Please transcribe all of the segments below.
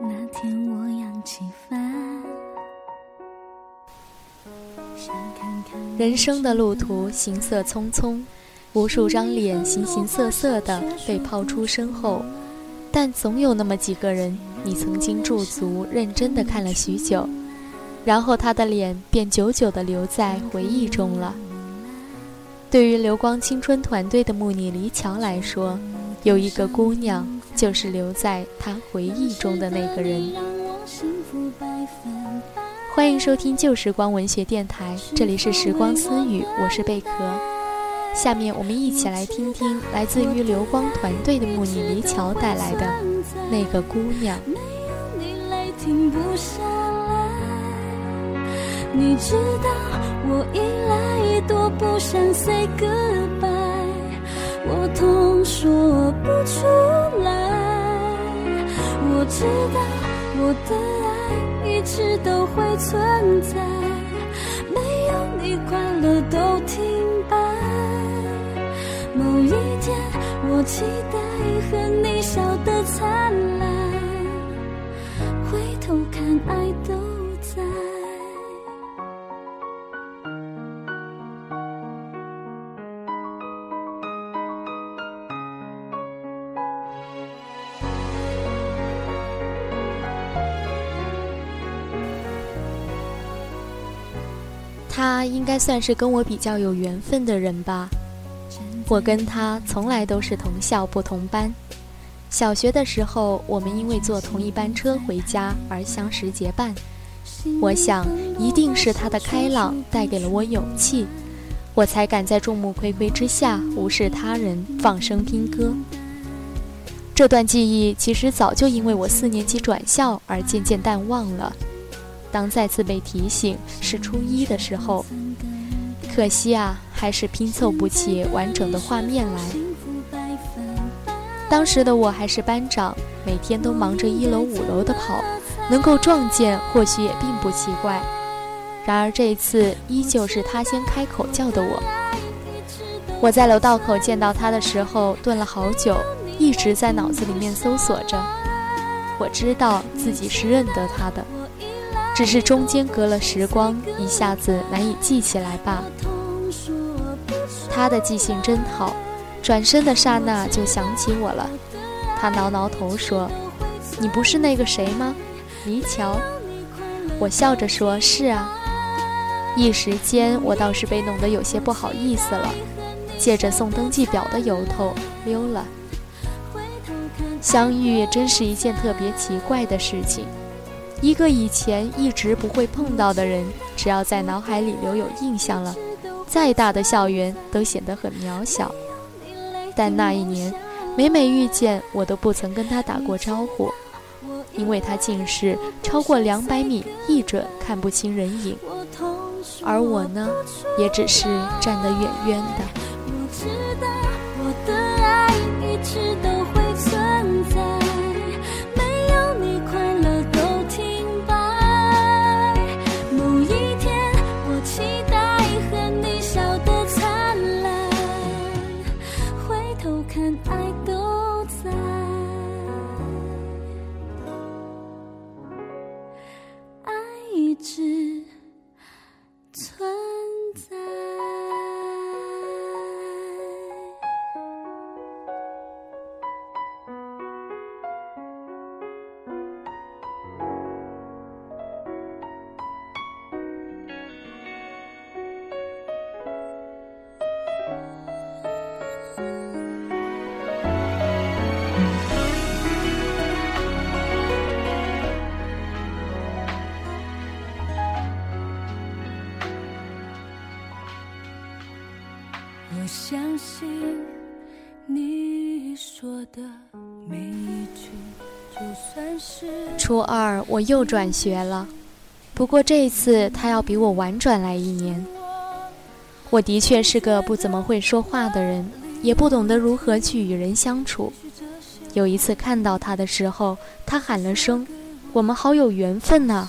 那天我扬起帆人生的路途行色匆匆无数张脸形形色色的被抛出身后但总有那么几个人你曾经驻足认真的看了许久然后他的脸便久久的留在回忆中了。对于流光青春团队的穆尼黎乔来说有一个姑娘就是留在他回忆中的那个人。欢迎收听旧时光文学电台，这里是时光私语，我是贝壳。下面我们一起来听听来自于流光团队的木尼离乔带来的那个姑娘。你知道我一来多不想 say goodbye，我痛说不出来。我知道我的爱。一直都会存在，没有你快乐都停摆。某一天，我期待和你笑得灿烂，回头看爱他应该算是跟我比较有缘分的人吧。我跟他从来都是同校不同班。小学的时候，我们因为坐同一班车回家而相识结伴。我想，一定是他的开朗带给了我勇气，我才敢在众目睽睽之下无视他人，放声拼歌。这段记忆其实早就因为我四年级转校而渐渐淡忘了。当再次被提醒是初一的时候，可惜啊，还是拼凑不起完整的画面来。当时的我还是班长，每天都忙着一楼、五楼的跑，能够撞见或许也并不奇怪。然而这一次依旧是他先开口叫的我。我在楼道口见到他的时候，顿了好久，一直在脑子里面搜索着。我知道自己是认得他的。只是中间隔了时光，一下子难以记起来吧。他的记性真好，转身的刹那就想起我了。他挠挠头说：“你不是那个谁吗？黎桥。”我笑着说：“是啊。”一时间我倒是被弄得有些不好意思了，借着送登记表的由头溜了。相遇真是一件特别奇怪的事情。一个以前一直不会碰到的人，只要在脑海里留有印象了，再大的校园都显得很渺小。但那一年，每每遇见，我都不曾跟他打过招呼，因为他近视超过两百米，一准看不清人影，而我呢，也只是站得远远的。相信你说的每一句，就算是初二我又转学了，不过这一次他要比我晚转来一年。我的确是个不怎么会说话的人，也不懂得如何去与人相处。有一次看到他的时候，他喊了声：“我们好有缘分呐！”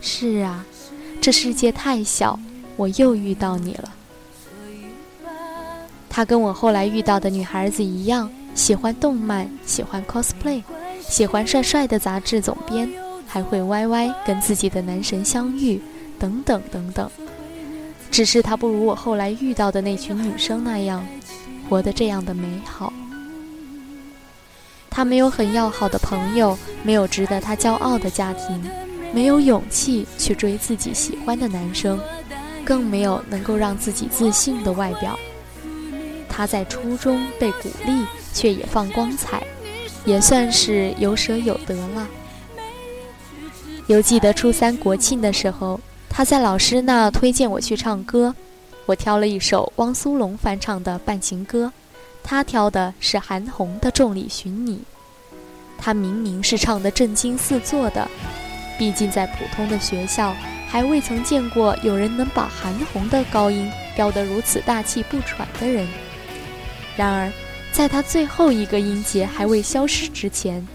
是啊，这世界太小，我又遇到你了。她跟我后来遇到的女孩子一样，喜欢动漫，喜欢 cosplay，喜欢帅帅的杂志总编，还会 YY 跟自己的男神相遇，等等等等。只是他不如我后来遇到的那群女生那样，活得这样的美好。他没有很要好的朋友，没有值得他骄傲的家庭，没有勇气去追自己喜欢的男生，更没有能够让自己自信的外表。他在初中被鼓励，却也放光彩，也算是有舍有得了。犹记得初三国庆的时候，他在老师那推荐我去唱歌，我挑了一首汪苏泷翻唱的半情歌。他挑的是韩红的《众里寻你》，他明明是唱得震惊四座的，毕竟在普通的学校还未曾见过有人能把韩红的高音飙得如此大气不喘的人。然而，在他最后一个音节还未消失之前，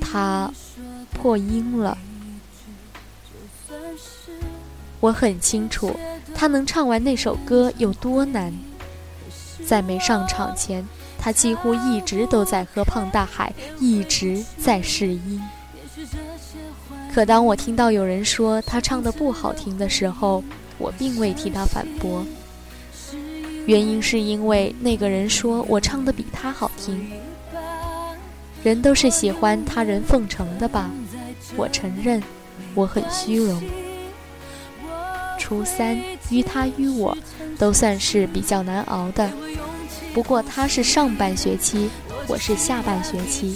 他破音了。我很清楚，他能唱完那首歌有多难。在没上场前，他几乎一直都在和胖大海一直在试音。可当我听到有人说他唱的不好听的时候，我并未替他反驳。原因是因为那个人说我唱的比他好听。人都是喜欢他人奉承的吧？我承认，我很虚荣。初三，于他于我，都算是比较难熬的。不过他是上半学期，我是下半学期。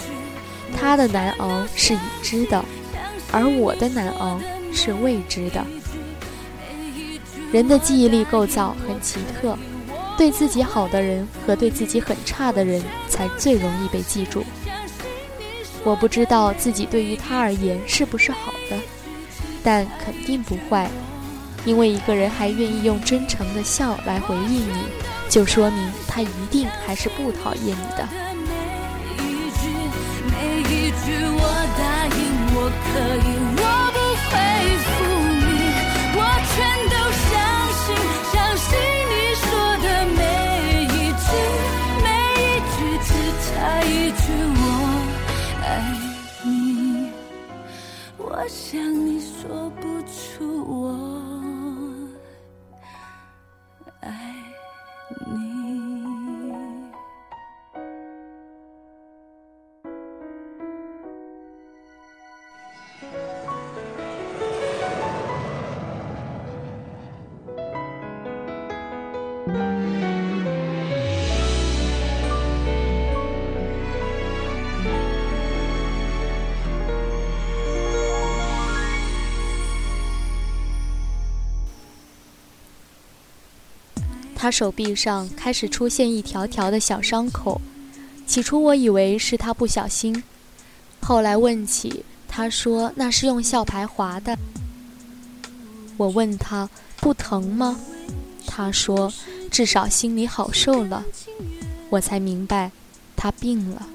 他的难熬是已知的，而我的难熬是未知的。人的记忆力构造很奇特，对自己好的人和对自己很差的人才最容易被记住。我不知道自己对于他而言是不是好的，但肯定不坏。因为一个人还愿意用真诚的笑来回应你，就说明他一定还是不讨厌你的。我他手臂上开始出现一条条的小伤口，起初我以为是他不小心，后来问起，他说那是用校牌划的。我问他不疼吗？他说至少心里好受了。我才明白，他病了。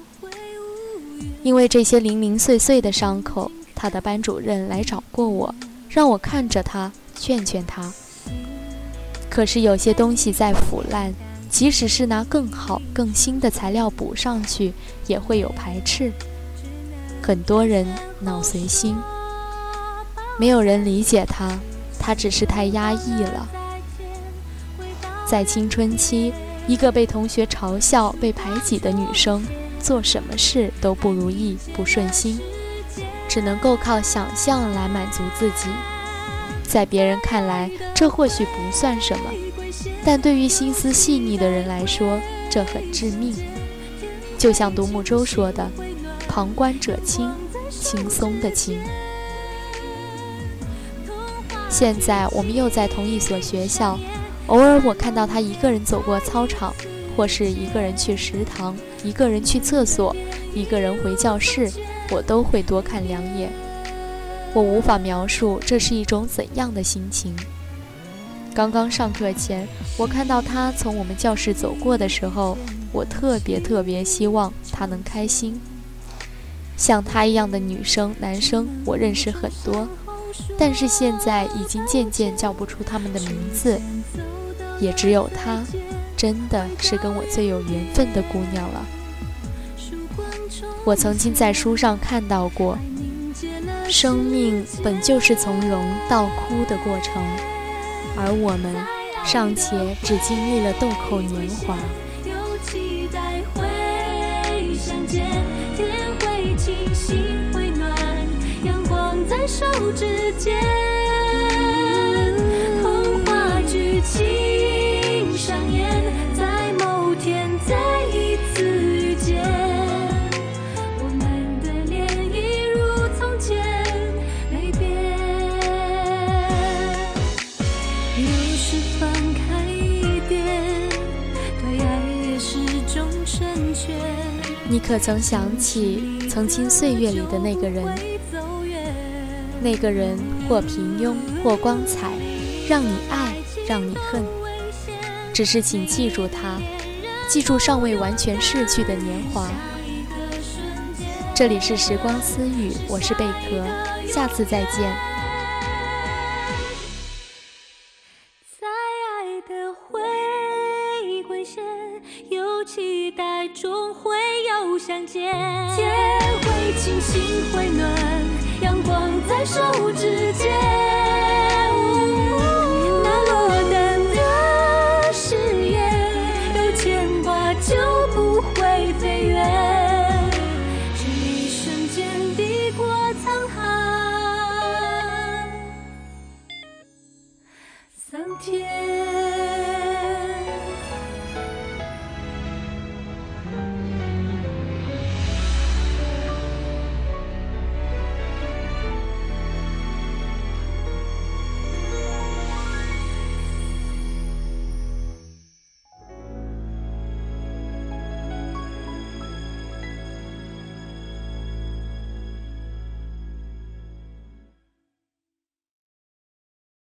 因为这些零零碎碎的伤口，他的班主任来找过我，让我看着他，劝劝他。可是有些东西在腐烂，即使是拿更好、更新的材料补上去，也会有排斥。很多人脑随心，没有人理解他，他只是太压抑了。在青春期，一个被同学嘲笑、被排挤的女生，做什么事都不如意、不顺心，只能够靠想象来满足自己。在别人看来，这或许不算什么，但对于心思细腻的人来说，这很致命。就像独木舟说的：“旁观者清，轻松的轻。”现在我们又在同一所学校，偶尔我看到他一个人走过操场，或是一个人去食堂，一个人去厕所，一个人回教室，我都会多看两眼。我无法描述这是一种怎样的心情。刚刚上课前，我看到他从我们教室走过的时候，我特别特别希望他能开心。像他一样的女生、男生，我认识很多，但是现在已经渐渐叫不出他们的名字，也只有她，真的是跟我最有缘分的姑娘了。我曾经在书上看到过。生命本就是从容到枯的过程，而我们尚且只经历了豆蔻年华。手指间，你可曾想起曾经岁月里的那个人？那个人或平庸或光彩，让你爱，让你恨。只是请记住他，记住尚未完全逝去的年华。这里是时光私语，我是贝壳，下次再见。